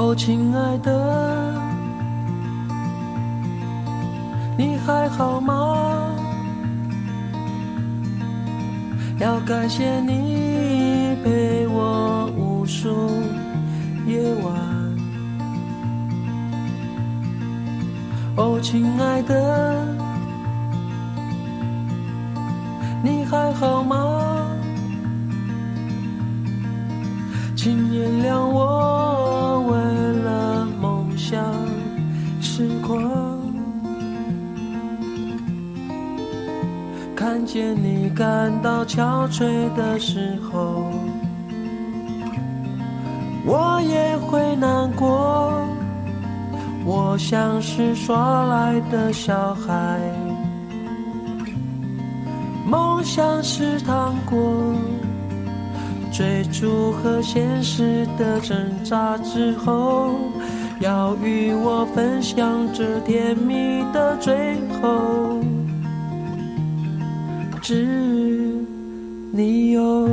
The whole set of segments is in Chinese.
哦，亲爱的，你还好吗？要感谢你陪我无数夜晚。哦，亲爱的，你还好吗？请原谅我。时光，看见你感到憔悴的时候，我也会难过。我像是耍赖的小孩，梦想是糖果，追逐和现实的挣扎之后。要与我分享这甜蜜的最后，只你有。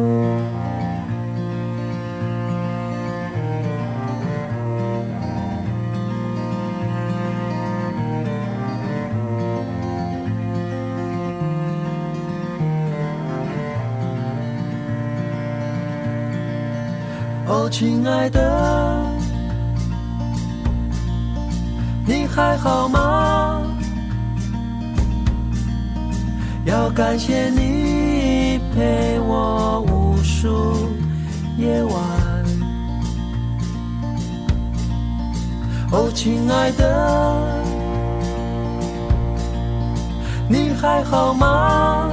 哦，亲爱的。还好吗？要感谢你陪我无数夜晚。哦，亲爱的，你还好吗？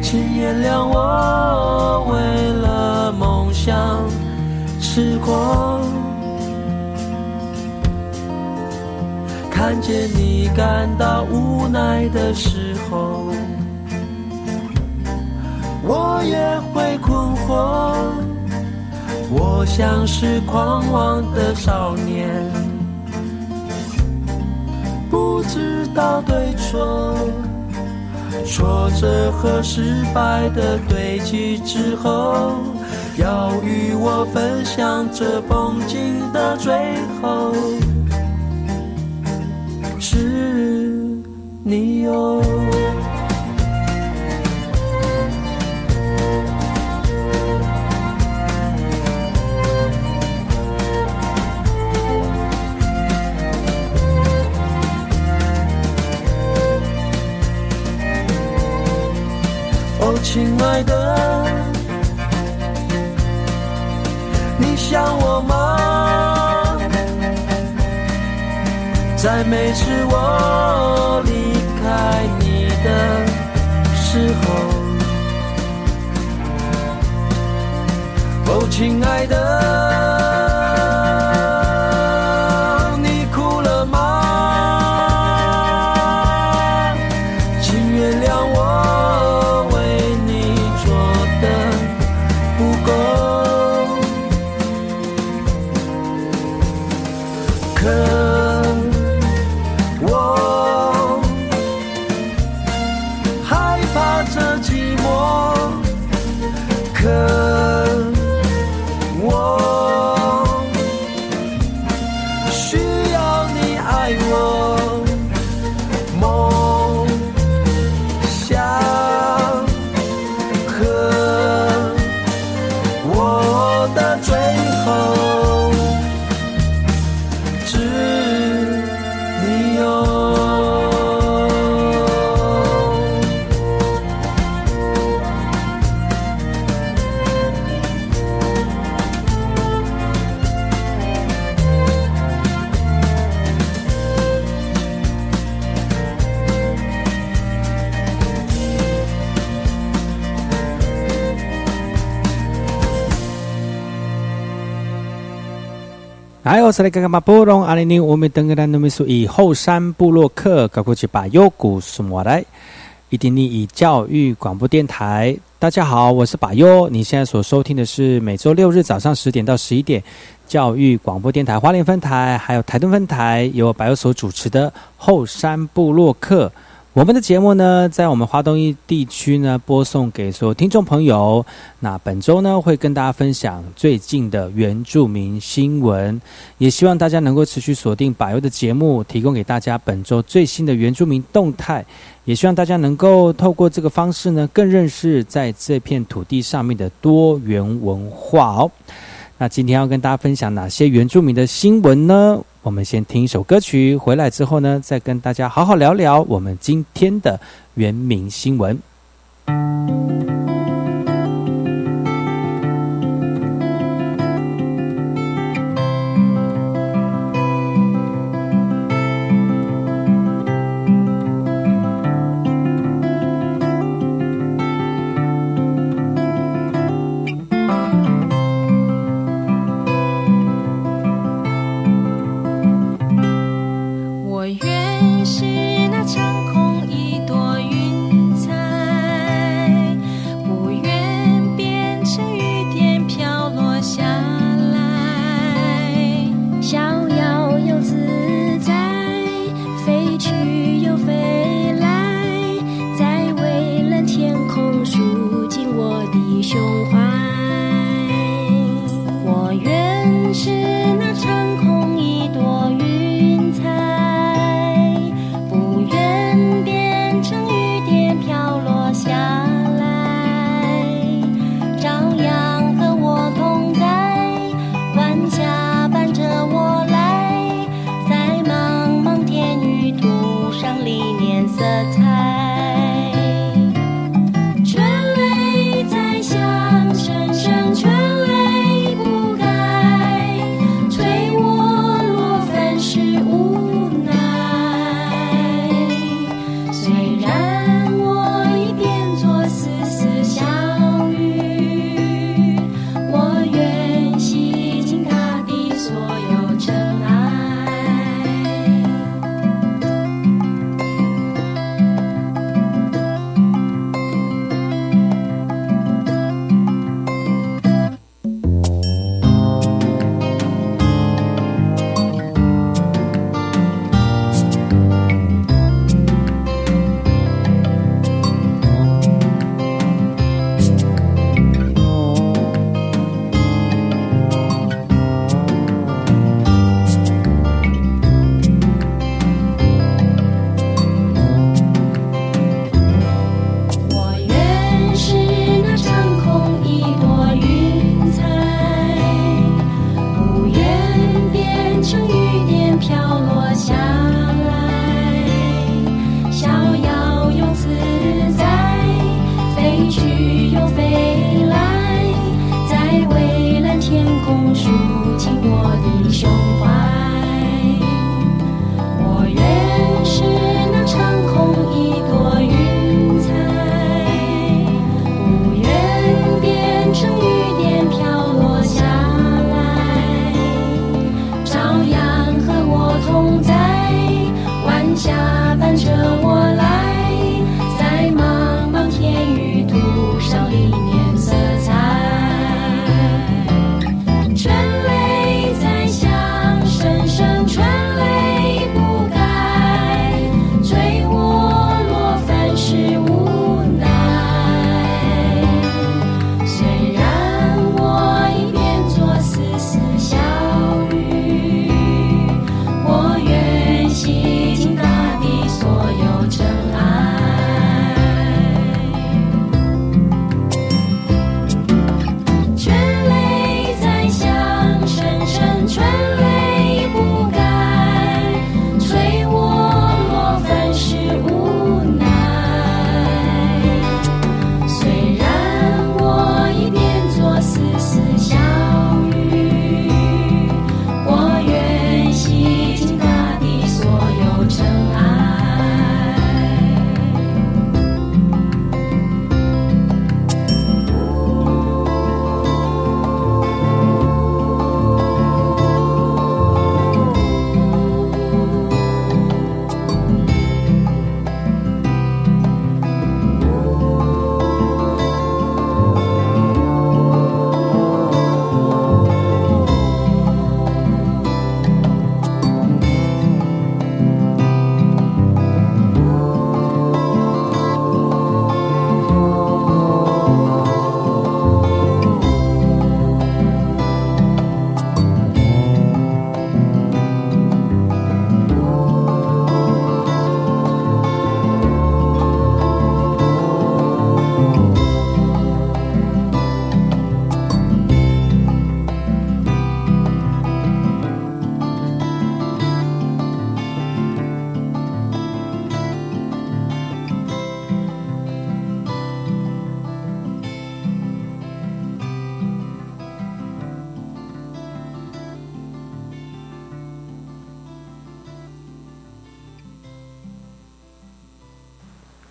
请原谅我为了梦想痴狂。看见你感到无奈的时候，我也会困惑。我像是狂妄的少年，不知道对错。挫折和失败的堆积之后，要与我分享这风景的最后。你哟。哦，亲爱的，你想我吗？在每次我离在你的时候，哦，亲爱的。我是来看看马布隆阿里尼，我们登个兰努米苏以后山部落客搞过去把优古苏莫来，伊丁尼以教育广播电台。大家好，我是把优，你现在所收听的是每周六日早上十点到十一点教育广播电台花莲分台，还有台东分台由百优所主持的后山部落客。我们的节目呢，在我们华东一地区呢播送给所有听众朋友。那本周呢，会跟大家分享最近的原住民新闻，也希望大家能够持续锁定百优的节目，提供给大家本周最新的原住民动态。也希望大家能够透过这个方式呢，更认识在这片土地上面的多元文化哦。那今天要跟大家分享哪些原住民的新闻呢？我们先听一首歌曲，回来之后呢，再跟大家好好聊聊我们今天的原名新闻。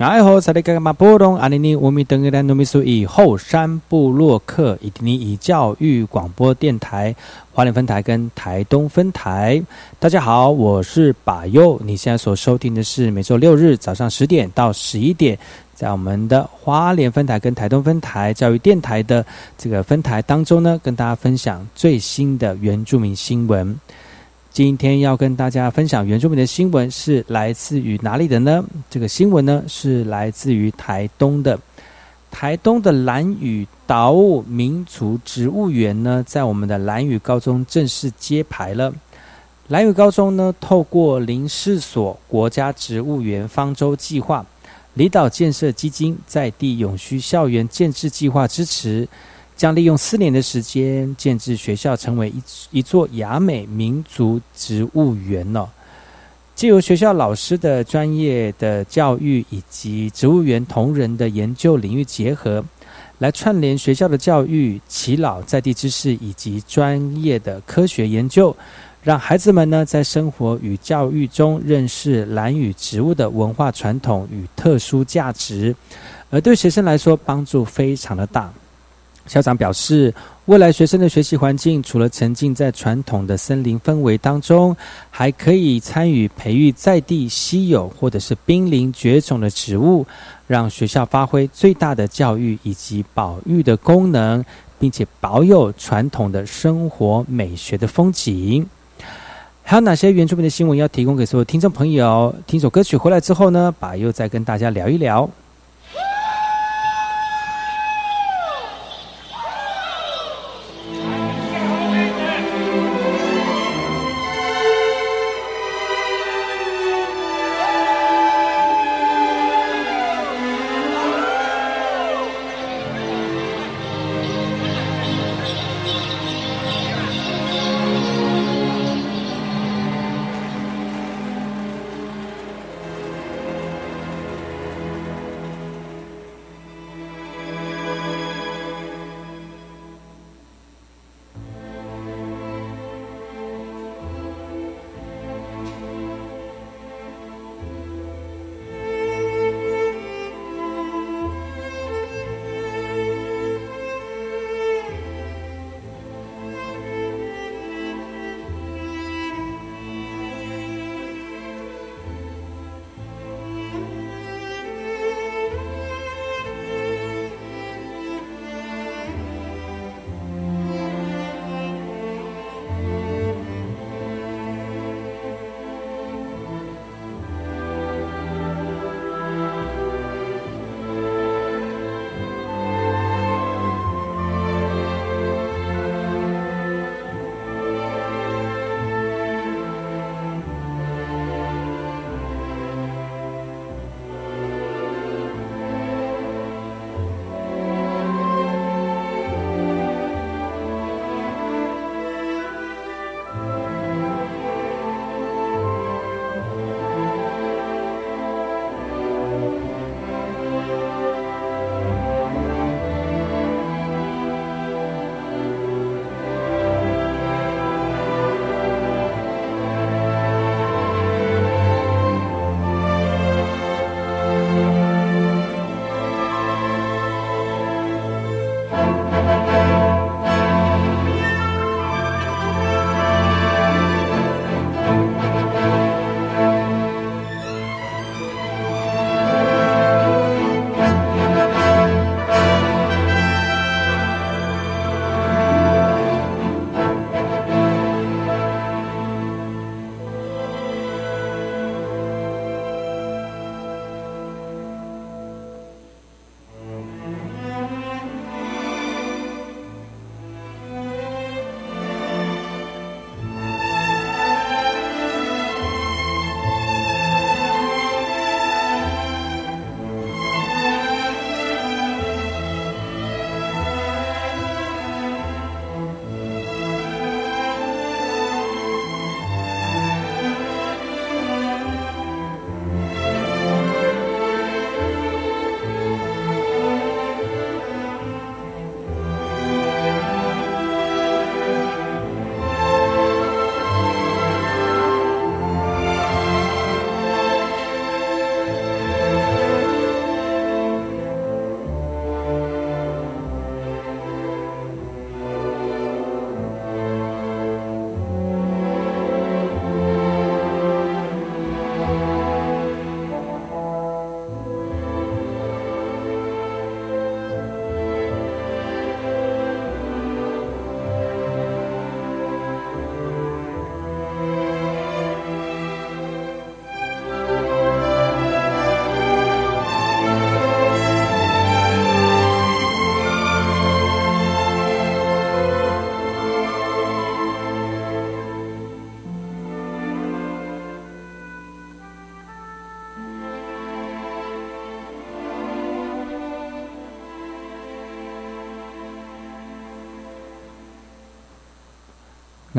爱好萨利格马波隆阿尼尼乌米登格兰努米苏以后山部落客以及尼以教育广播电台花莲分台跟台东分台，大家好，我是把佑。你现在所收听的是每周六日早上十点到十一点，在我们的花莲分台跟台东分台教育电台的这个分台当中呢，跟大家分享最新的原住民新闻。今天要跟大家分享原住民的新闻是来自于哪里的呢？这个新闻呢是来自于台东的。台东的蓝屿岛务民族植物园呢，在我们的蓝屿高中正式揭牌了。蓝屿高中呢，透过林试所国家植物园方舟计划、离岛建设基金在地永续校园建制计划支持。将利用四年的时间建制学校，成为一一座雅美民族植物园哦。借由学校老师的专业的教育以及植物园同仁的研究领域结合，来串联学校的教育、耆老在地知识以及专业的科学研究，让孩子们呢在生活与教育中认识蓝屿植物的文化传统与特殊价值，而对学生来说帮助非常的大。校长表示，未来学生的学习环境除了沉浸在传统的森林氛围当中，还可以参与培育在地稀有或者是濒临绝种的植物，让学校发挥最大的教育以及保育的功能，并且保有传统的生活美学的风景。还有哪些原住民的新闻要提供给所有听众朋友？听首歌曲回来之后呢，把又再跟大家聊一聊。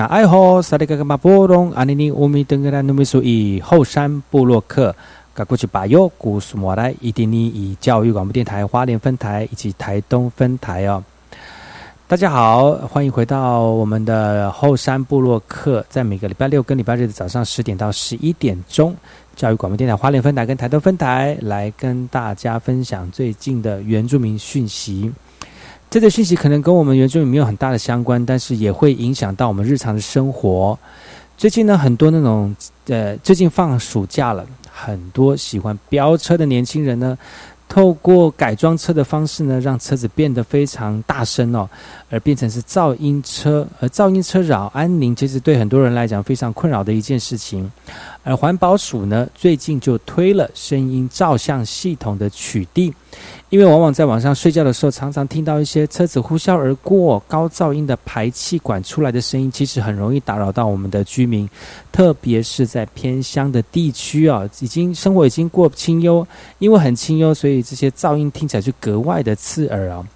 爱好萨利格格马波隆阿尼尼乌米登格拉努米苏以后山布洛克，噶过去巴尤古苏莫来伊丁尼以教育广播电台花莲分台以及台东分台哦。大家好，欢迎回到我们的后山部落客，在每个礼拜六跟礼拜日的早上十点到十一点钟，教育广播电台花莲分台跟台东分台来跟大家分享最近的原住民讯息。这个讯息可能跟我们原住民没有很大的相关，但是也会影响到我们日常的生活。最近呢，很多那种呃，最近放暑假了，很多喜欢飙车的年轻人呢。透过改装车的方式呢，让车子变得非常大声哦，而变成是噪音车，而噪音车扰安宁，其实对很多人来讲非常困扰的一件事情。而环保署呢，最近就推了声音照相系统的取缔。因为往往在晚上睡觉的时候，常常听到一些车子呼啸而过、高噪音的排气管出来的声音，其实很容易打扰到我们的居民，特别是在偏乡的地区啊，已经生活已经过清幽，因为很清幽，所以这些噪音听起来就格外的刺耳啊。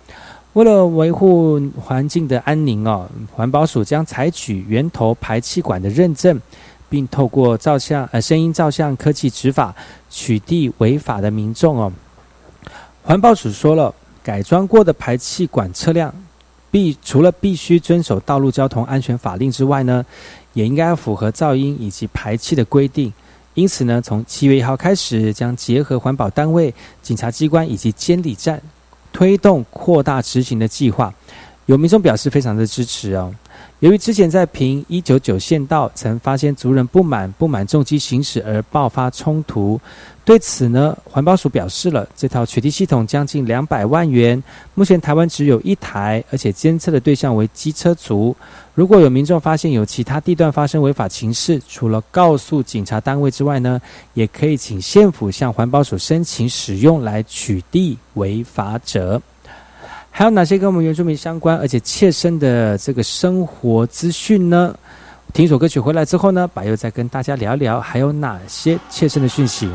为了维护环境的安宁哦，环保署将采取源头排气管的认证，并透过照相呃声音照相科技执法，取缔违法的民众哦。环保署说了，改装过的排气管车辆必除了必须遵守道路交通安全法令之外呢，也应该符合噪音以及排气的规定。因此呢，从七月一号开始，将结合环保单位、警察机关以及监理站，推动扩大执行的计划。有民众表示非常的支持哦。由于之前在平一九九县道曾发现族人不满不满重机行驶而爆发冲突。对此呢，环保署表示了，这套取缔系统将近两百万元，目前台湾只有一台，而且监测的对象为机车族。如果有民众发现有其他地段发生违法情事，除了告诉警察单位之外呢，也可以请县府向环保署申请使用来取缔违法者。还有哪些跟我们原住民相关而且切身的这个生活资讯呢？听一首歌曲回来之后呢，白又再跟大家聊聊还有哪些切身的讯息。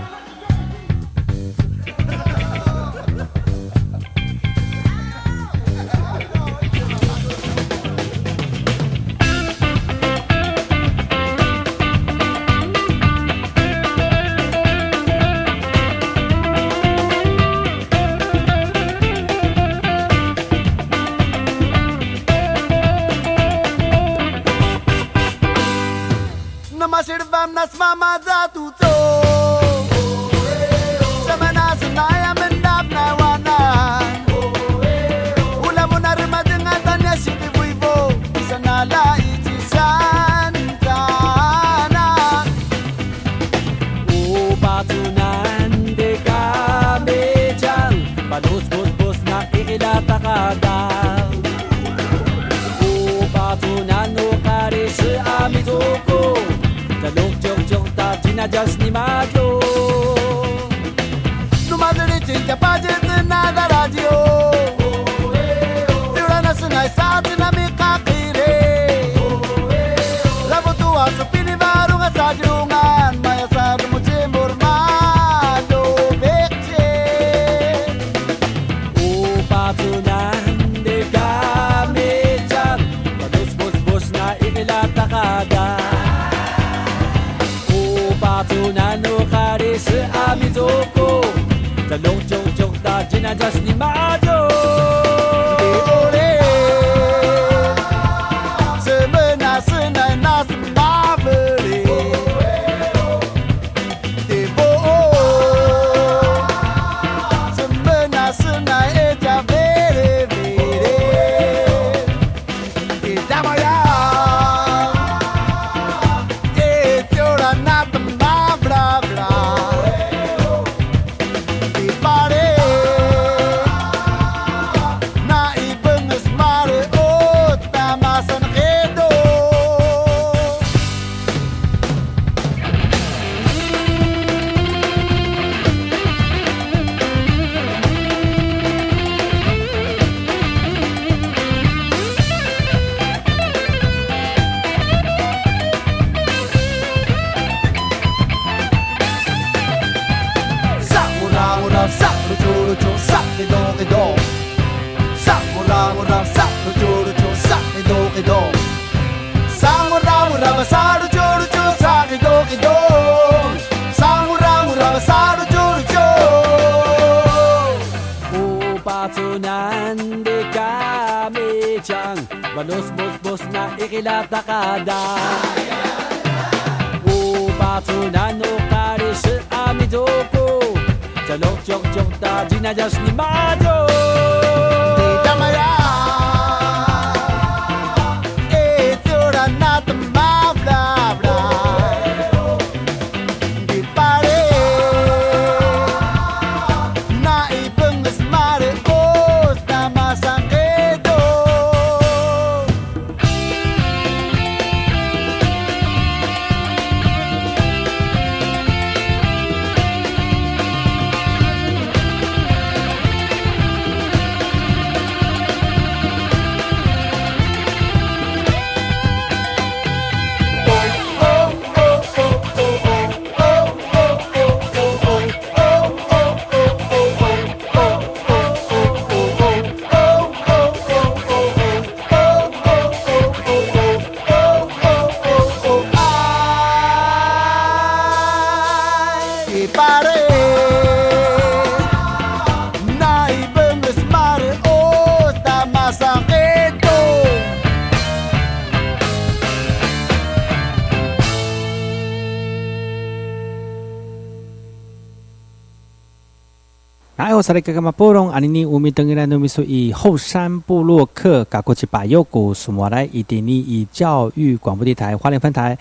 萨利格格马波隆阿尼尼乌米登伊兰努米苏以后山部落克嘎过去巴右古苏莫来伊迪尼以教育广播电台花莲分台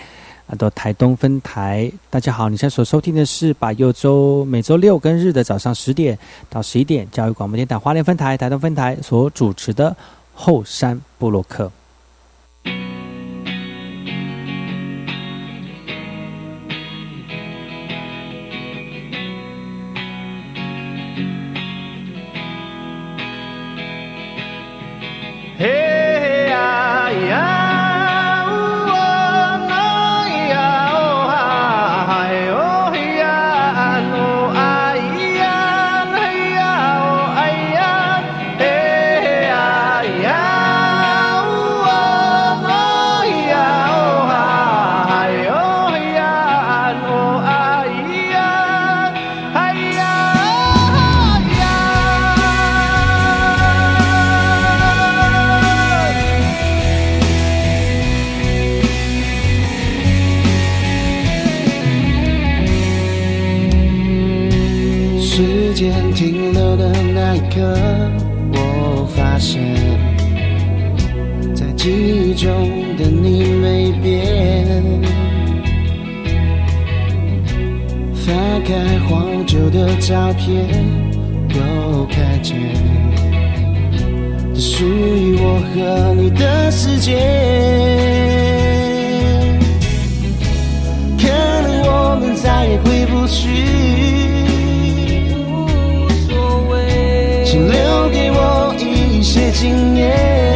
啊到台东分台，大家好，你现在所收听的是把右周每周六跟日的早上十点到十一点教育广播电台花莲分台台东分台所主持的后山部落克。间停留的那一刻，我发现在记忆中的你没变。翻开黄旧的照片，都看见。属于我和你的世界。可能我们再也回不去。今夜。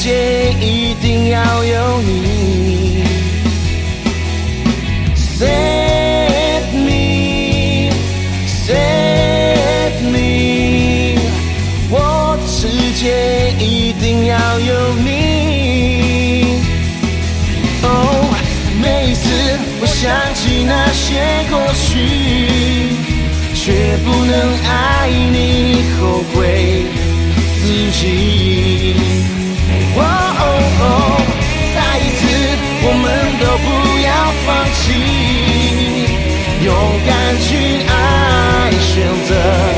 世界一定要有你，save me save me。我世界一定要有你哦，每一次我想起那些过去，却不能爱你，后悔自己。就不要放弃，勇敢去爱，选择。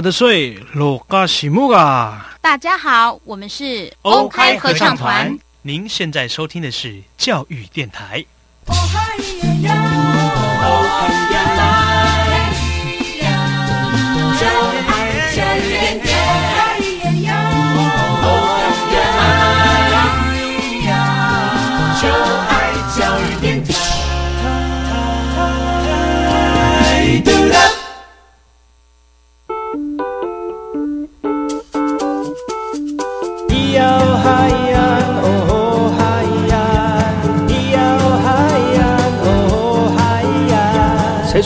的水，罗嘎西木嘎！大家好，我们是欧开合唱团。您现在收听的是教育电台。谁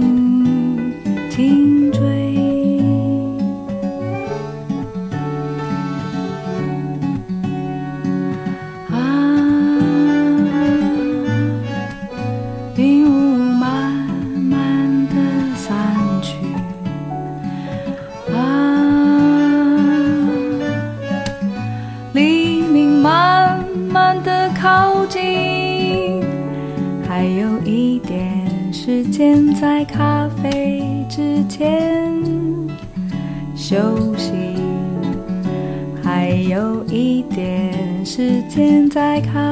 听。听休息，还有一点时间在看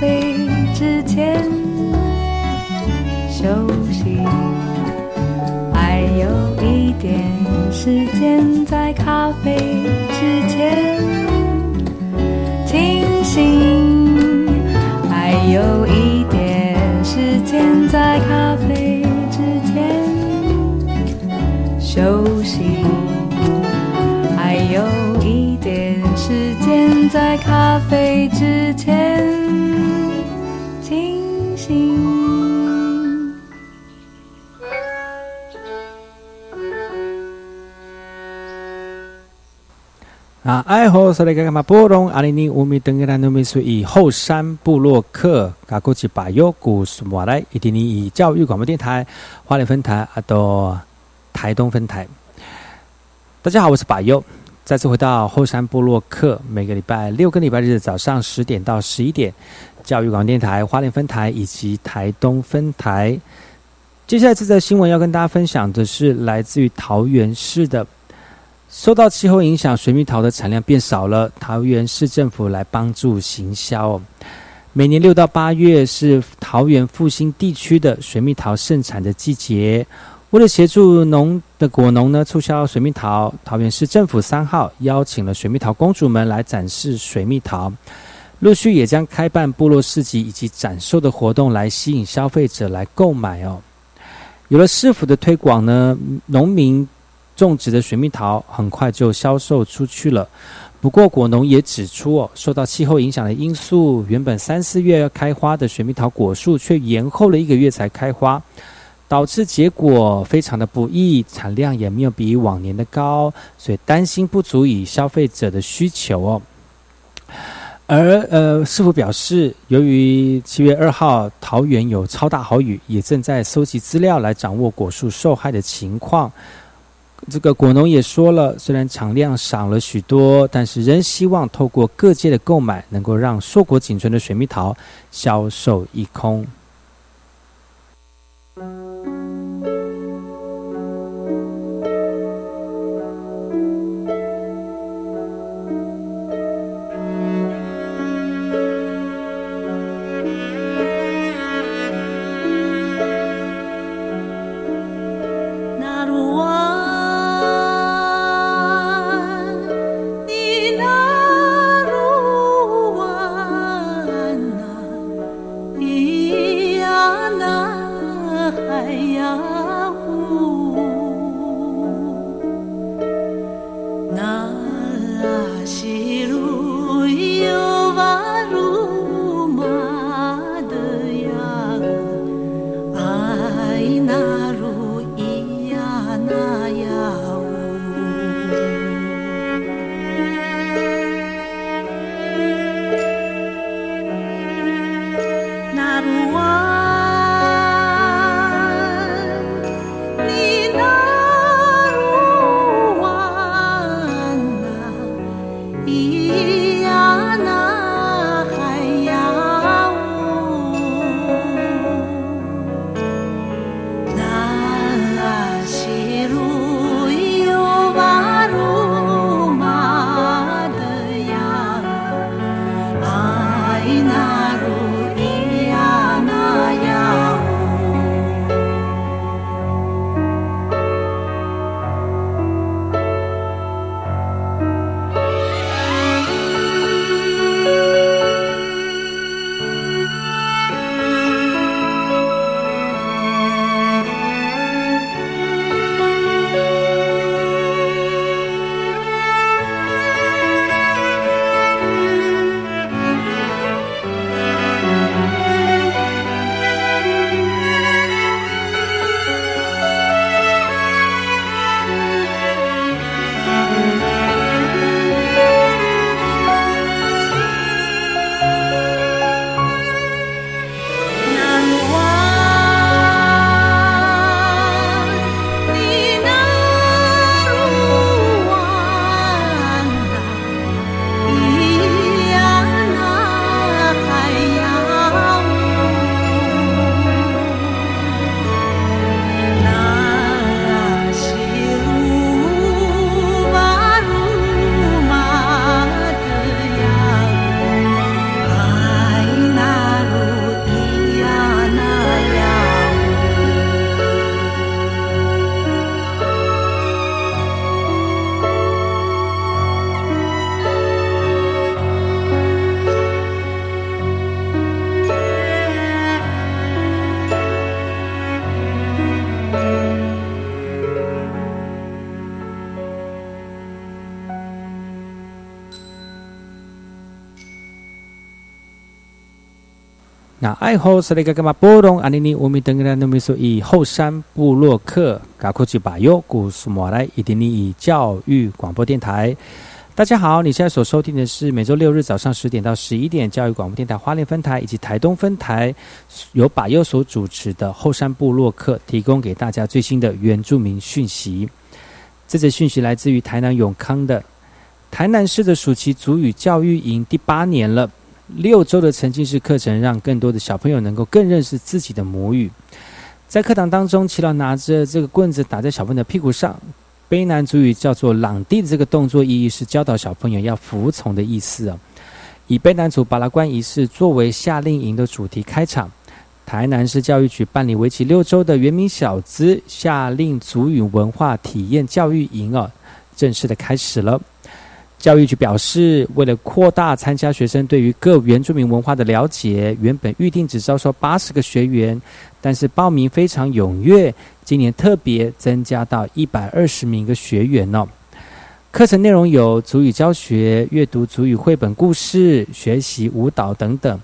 啡之前休息，还有一点时间在咖啡之前。清醒，还有一点时间在咖啡之前休息，还有一点时间在咖啡之爱好是那个嘛波隆阿里尼乌米登格兰努米苏以后山部落客嘎古吉巴尤古苏马来伊蒂尼以教育广播电台花莲分台阿多台东分台。大家好，我是巴尤，再次回到后山布洛克，每个礼拜六跟礼拜日早上十点到十一点，教育广播电台花莲分台以及台东分台。接下来这则新闻要跟大家分享的是来自于桃园市的。受到气候影响，水蜜桃的产量变少了。桃园市政府来帮助行销。每年六到八月是桃园复兴地区的水蜜桃盛产的季节。为了协助农的果农呢促销水蜜桃，桃园市政府三号邀请了水蜜桃公主们来展示水蜜桃，陆续也将开办部落市集以及展售的活动来吸引消费者来购买哦。有了市府的推广呢，农民。种植的水蜜桃很快就销售出去了。不过果农也指出哦，受到气候影响的因素，原本三四月要开花的水蜜桃果树却延后了一个月才开花，导致结果非常的不易，产量也没有比往年的高，所以担心不足以消费者的需求哦。而呃，师傅表示，由于七月二号桃园有超大豪雨，也正在搜集资料来掌握果树受害的情况。这个果农也说了，虽然产量少了许多，但是仍希望透过各界的购买，能够让硕果仅存的水蜜桃销售一空。爱好是那个干嘛波动阿尼尼乌米登格拉努米说以后山部落客嘎库吉巴尤古苏马来伊迪尼以教育广播电台。大家好，你现在所收听的是每周六日早上十点到十一点教育广播电台花莲分台以及台东分台由把右所主持的后山部落客，提供给大家最新的原住民讯息。这则讯息来自于台南永康的台南市的暑期族语教育营第八年了。六周的沉浸式课程，让更多的小朋友能够更认识自己的母语。在课堂当中，齐老拿着这个棍子打在小朋友的屁股上。卑南族语叫做“朗地”的这个动作意义是教导小朋友要服从的意思啊。以卑南族巴拉关仪式作为夏令营的主题开场，台南市教育局办理为期六周的原名小资夏令族语文化体验教育营啊，正式的开始了。教育局表示，为了扩大参加学生对于各原住民文化的了解，原本预定只招收八十个学员，但是报名非常踊跃，今年特别增加到一百二十名的学员哦。课程内容有足语教学、阅读足语绘本故事、学习舞蹈等等，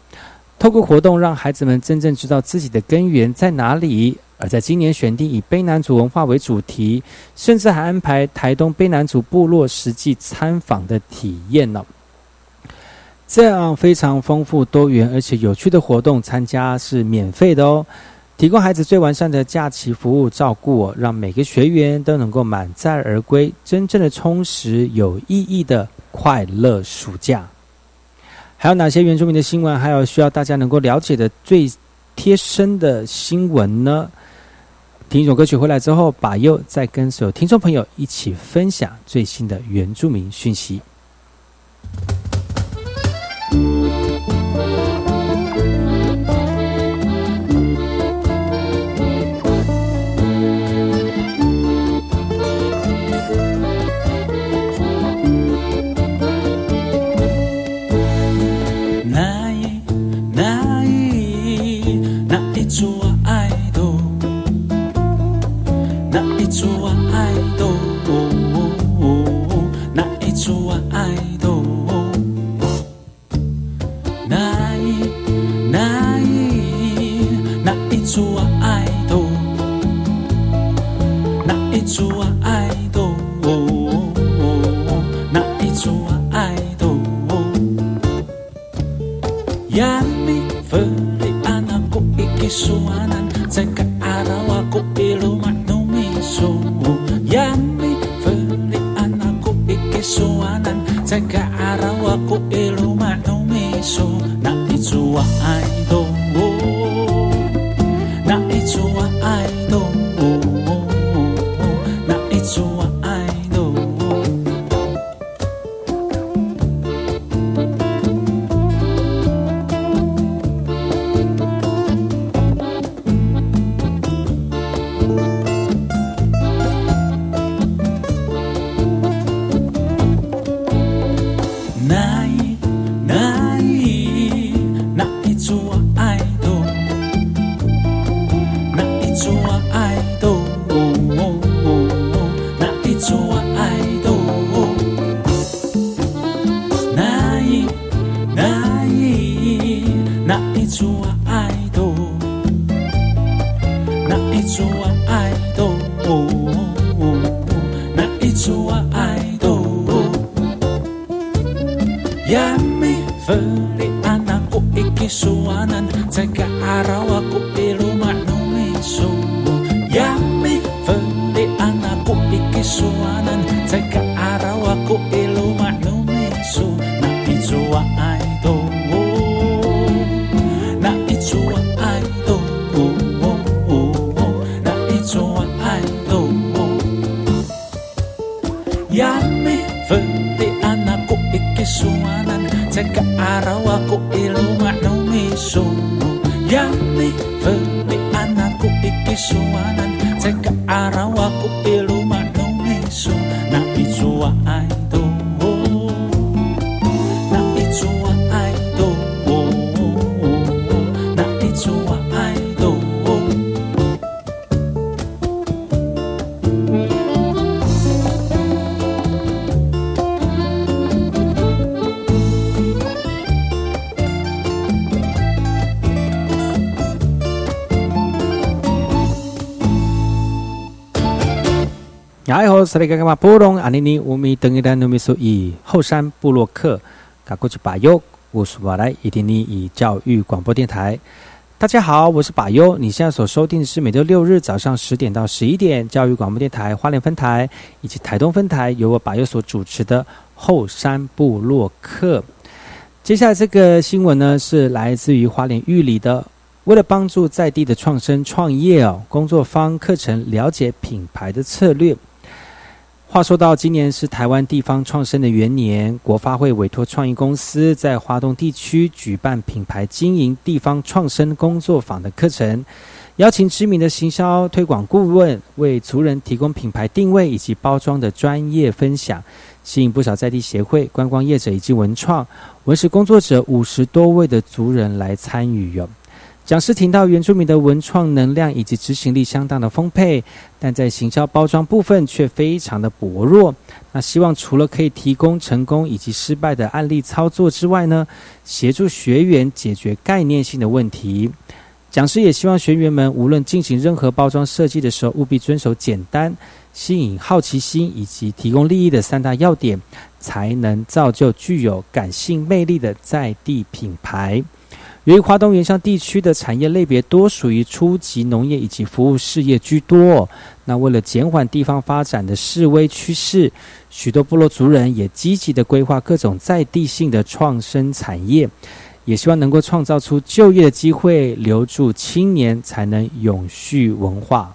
透过活动让孩子们真正知道自己的根源在哪里。而在今年选定以卑南族文化为主题，甚至还安排台东卑南族部落实际参访的体验呢。这样非常丰富多元而且有趣的活动，参加是免费的哦。提供孩子最完善的假期服务照顾，让每个学员都能够满载而归，真正的充实有意义的快乐暑假。还有哪些原住民的新闻？还有需要大家能够了解的最贴身的新闻呢？听一首歌曲回来之后，把又再跟所有听众朋友一起分享最新的原住民讯息。Yesus, 看哎吼，斯里格格马布隆阿尼尼乌米登伊丹努米苏以后山部落客，嘎过去把优乌苏巴来伊丁尼以教育广播电台。大家好，我是把优，你现在所收听的是每周六日早上十点到十一点教育广播电台花莲分台以及台东分台由我把优所主持的后山布洛克。接下来这个新闻呢，是来自于花莲玉里的。为了帮助在地的创生创业哦，工作方课程了解品牌的策略。话说到今年是台湾地方创生的元年，国发会委托创意公司在华东地区举办品牌经营地方创生工作坊的课程，邀请知名的行销推广顾问为族人提供品牌定位以及包装的专业分享，吸引不少在地协会、观光业者以及文创、文史工作者五十多位的族人来参与哟。讲师提到，原住民的文创能量以及执行力相当的丰沛，但在行销包装部分却非常的薄弱。那希望除了可以提供成功以及失败的案例操作之外呢，协助学员解决概念性的问题。讲师也希望学员们无论进行任何包装设计的时候，务必遵守简单、吸引好奇心以及提供利益的三大要点，才能造就具有感性魅力的在地品牌。由于华东原乡地区的产业类别多属于初级农业以及服务事业居多，那为了减缓地方发展的示威趋势，许多部落族人也积极的规划各种在地性的创生产业，也希望能够创造出就业的机会，留住青年，才能永续文化。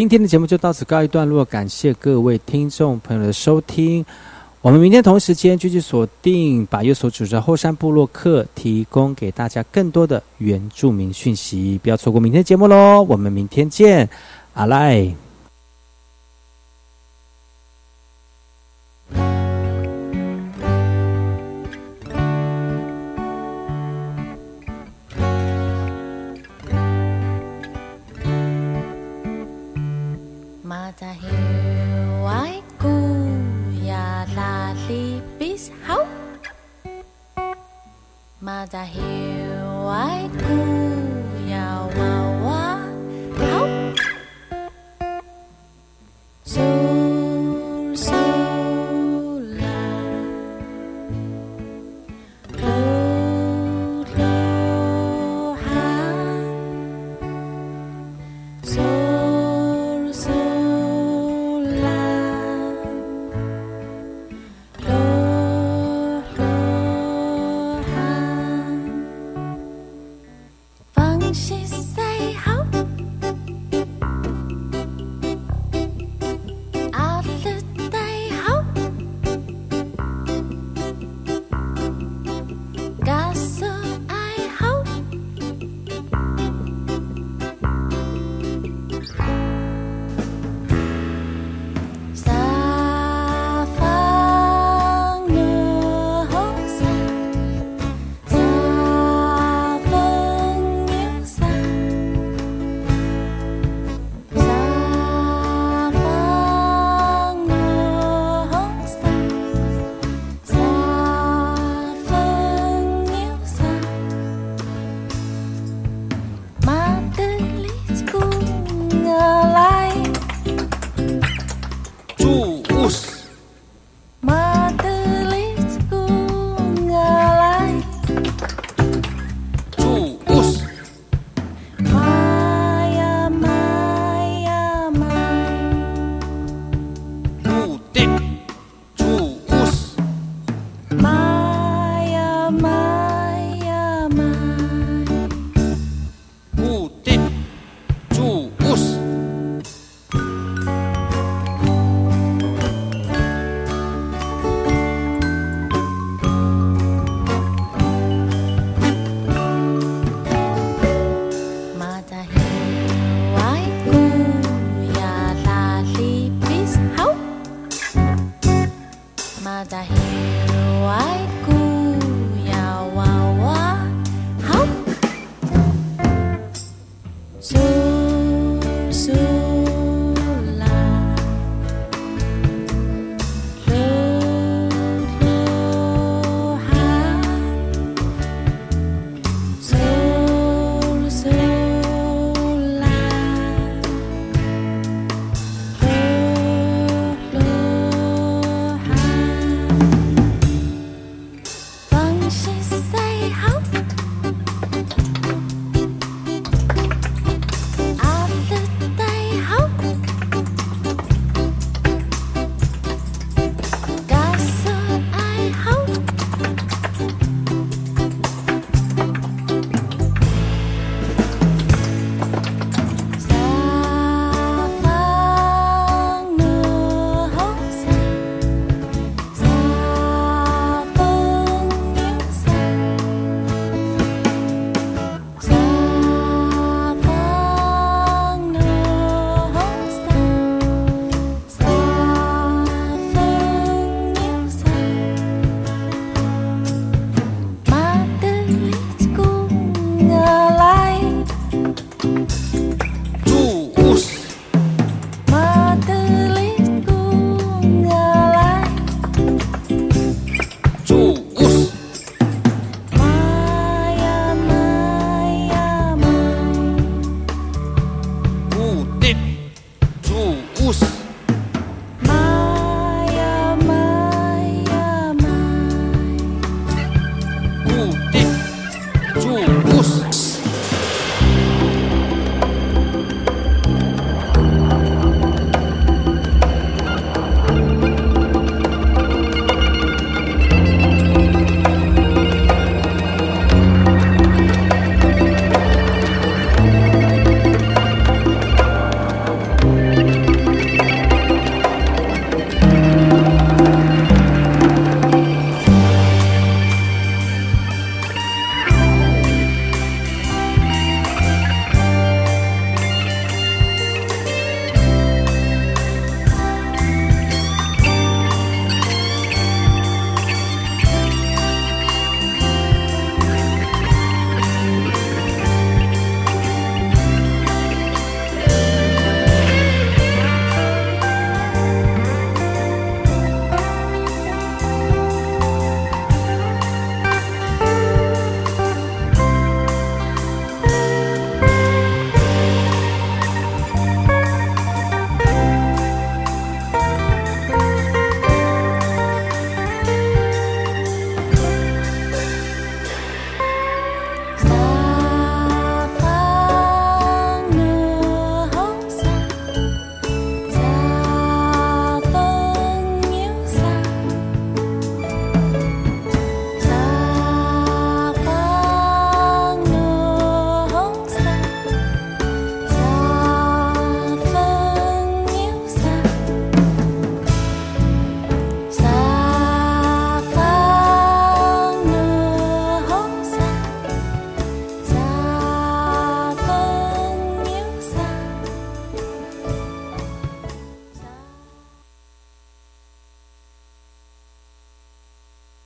今天的节目就到此告一段落，感谢各位听众朋友的收听。我们明天同时间继续锁定把右所主持的后山部落客，提供给大家更多的原住民讯息，不要错过明天节目喽。我们明天见，阿赖。I hear white kung